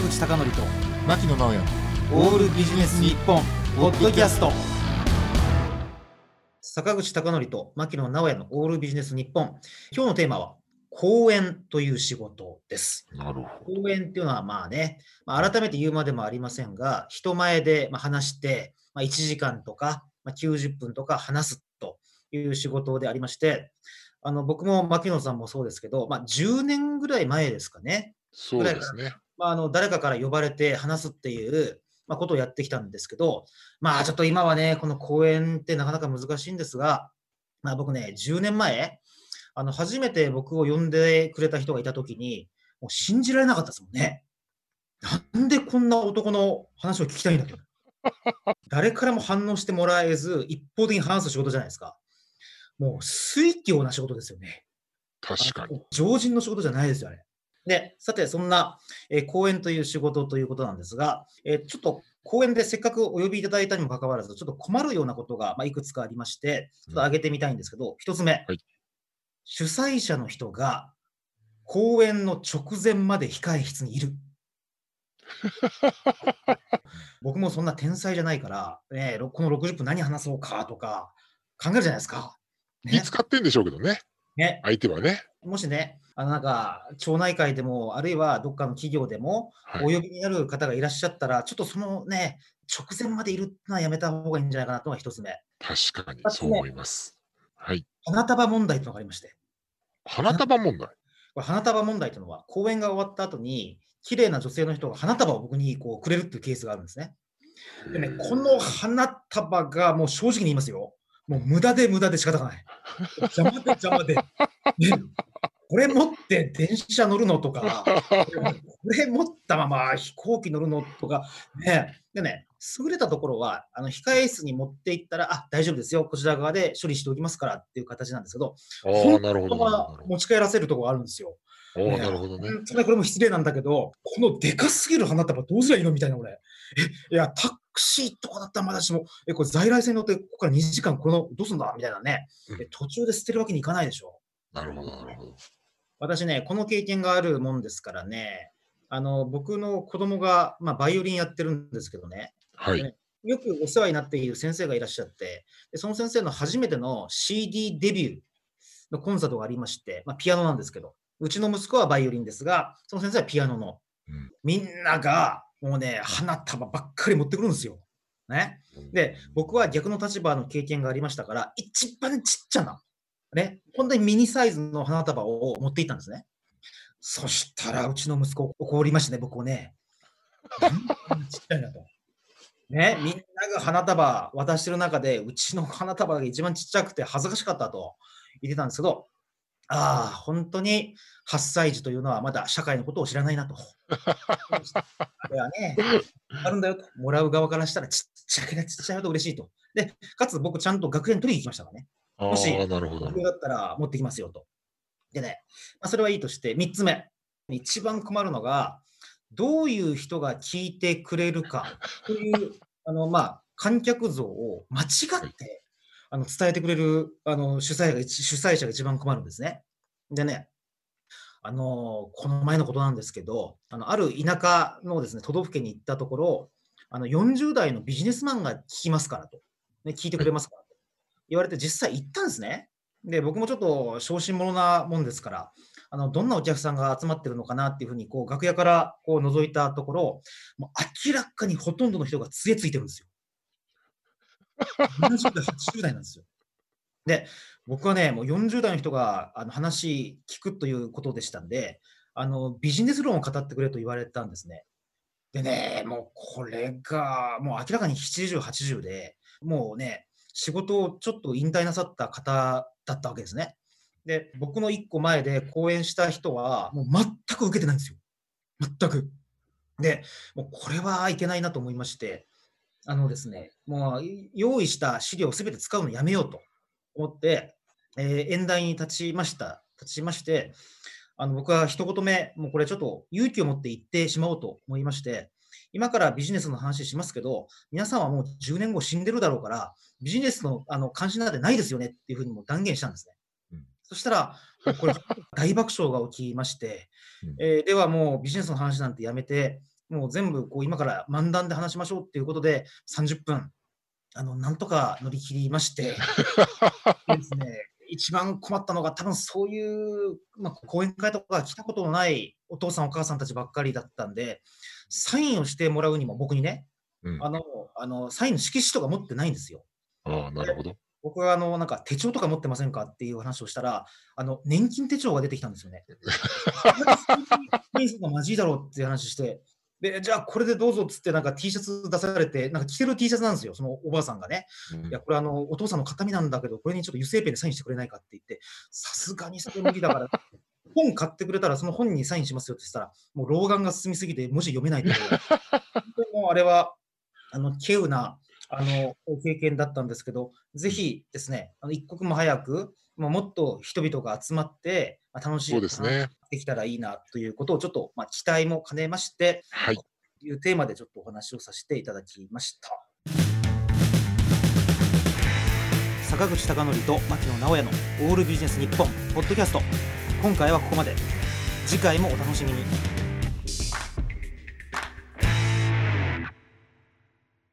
坂口孝則と牧野直哉。オールビジネス日本ポッドキャスト。坂口孝則と牧野直哉のオールビジネス日本。今日のテーマは講演という仕事です。なるほ講演っていうのはまあね、まあ、改めて言うまでもありませんが人前でまあ話して、まあ、1時間とか、まあ、90分とか話すという仕事でありましてあの僕も牧野さんもそうですけど、まあ、10年ぐらい前ですかね。そうですね。まあ、あの誰かから呼ばれて話すっていう、まあ、ことをやってきたんですけど、まあちょっと今はね、この講演ってなかなか難しいんですが、まあ、僕ね、10年前、あの初めて僕を呼んでくれた人がいたときに、もう信じられなかったですもんね。なんでこんな男の話を聞きたいんだけど。誰からも反応してもらえず、一方的に話す仕事じゃないですか。もう水教な仕事ですよね。確かに。常人の仕事じゃないですよ、あれ。で、さて、そんな、えー講演という仕事ということなんですが、えーちょっと講演でせっかくお呼びいただいたにもかかわらず、ちょっと困るようなことが、まあ、いくつかありまして、ちょっと挙げてみたいんですけど、一つ目、はい主催者の人が講演の直前まで控え室にいる。僕もそんな天才じゃないから、ね、ろこの60分何話そうかとか考えるじゃないですか。ね気使ってんでしょうけどね。ね相手はね。もしね、あのなんか町内会でも、あるいはどっかの企業でも、はいお呼びになる方がいらっしゃったら、ちょっとそのね、直前までいるのはやめた方がいいんじゃないかなというのが一つ目。確かにそう思います。はい。花束問題というのがありまして、花束問題？これ花束問題というのは、講演が終わった後に、綺麗な女性の人が花束を僕にこうくれるっていうケースがあるんですね。でね、この花束がもう正直に言いますよ。もう無駄で無駄で仕方がない。邪魔で邪魔で。ねこれ持って電車乗るのとか、これ持ったまま飛行機乗るのとか、ね。でね、優れたところは、あの控え室に持って行ったら、あ大丈夫ですよ、こちら側で処理しておきますからっていう形なんですけど、ああ、なるほど。持ち帰らせるところがあるんですよ。ほど。ああ、なるほどね。これも失礼なんだけど、このでかすぎる花束どうすりゃいいのみたいな、俺。え、いや、タクシーとかだったらまだしも、え、これ在来線に乗って、ここから2時間、この、どうすんだ？みたいなねうん。え途中で捨てるわけにいかないでしょ。なるほど、なるほど。私ね、この経験があるもんですからね、あの、僕の子供が、まあ、バイオリンやってるんですけどね、はい。よくお世話になっている先生がいらっしゃって、でその先生の初めての CD デビューのコンサートがありまして、まあ、ピアノなんですけど、うちの息子はバイオリンですが、その先生はピアノの。うんみんながもうね、花束ばっかり持ってくるんですよ。ね。で、僕は逆の立場の経験がありましたから、一番ちっちゃな、ね、本当にミニサイズの花束を持っていったんですね。そしたら、うちの息子怒りましたね、僕をね。ちっちゃいなと。ね、みんなが花束渡してる中で、うちの花束が一番ちっちゃくて恥ずかしかったと言ってたんですけど、ああ、本当に8歳児というのはまだ社会のことを知らないなと。あれはね、あるんだよと。もらう側からしたらちっちゃければちっちゃいほど嬉しいと。で、かつ僕ちゃんと学園取りに行きましたからね。あもしあ、なるほど。僕だったら持ってきますよと。でね、まあ、それはいいとして、3つ目。一番困るのが、どういう人が聞いてくれるかという、あの、まあ、観客像を間違って、あの伝えてくれるあの主催が主催者が一番困るんですね。でね、あのこの前のことなんですけど、あのある田舎のですね都道府県に行ったところ、あの40代のビジネスマンが聞きますからと、ね、聞いてくれますからと言われて、実際行ったんですね。で、僕もちょっと小心者なもんですから、あのどんなお客さんが集まってるのかなっていうふうにこう楽屋からこう覗いたところ、もう明らかにほとんどの人が杖ついてるんですよ。70代、80代なんですよ。で、僕はね、もう40代の人があの話聞くということでしたんで、あのビジネス論を語ってくれと言われたんですね。でね、もうこれが、もう明らかに70、80で、もうね、仕事をちょっと引退なさった方だったわけですね。で、僕の一個前で講演した人は、もう全く受けてないんですよ。全く。で、もうこれはいけないなと思いまして、あのですね、もう用意した資料をすべて使うのやめようと思って、えー演台に立ちました。立ちまして、あの僕は一言目、もうこれちょっと勇気を持って言ってしまおうと思いまして、今からビジネスの話しますけど、皆さんはもう10年後死んでるだろうから、ビジネスのあの関心なんてないですよねっていうふうにもう断言したんですね。うんそしたら、これ大爆笑が起きまして、うんえーではもうビジネスの話なんてやめて、もう全部こう今から漫談で話しましょうっていうことで、30分、あのなんとか乗り切りまして、で ですね、一番困ったのが、多分そういう、まあ、講演会とか来たことのないお父さん、お母さんたちばっかりだったんで、サインをしてもらうにも、僕にね、うん。あのあのサインの色紙とか持ってないんですよ。ああ、なるほど。僕はあのなんか手帳とか持ってませんかっていう話をしたら、あの年金手帳が出てきたんですよね。年金がマジいだろうっていう話して、でじゃあこれでどうぞっつってなんか T シャツ出されて、なんか着てる T シャツなんですよ、そのおばあさんがね。うんいや、これあのお父さんの形見なんだけど、これにちょっと油性ペンでサインしてくれないかって言って、さすがにそれ無理だから、本買ってくれたらその本にサインしますよって言ったら、もう老眼が進みすぎて文字読めないけど、本当にもうあれは、あの、稀有な、あの、経験だったんですけど、ぜひですね、あの一刻も早く、まあ、もっと人々が集まって、まあ、楽しいそうですね。できたらいいなということをちょっと、まあ、期待も兼ねまして、はい。というテーマでちょっとお話をさせていただきました。坂口孝則と牧野直哉のオールビジネス日本ポッドキャスト。今回はここまで。次回もお楽しみに。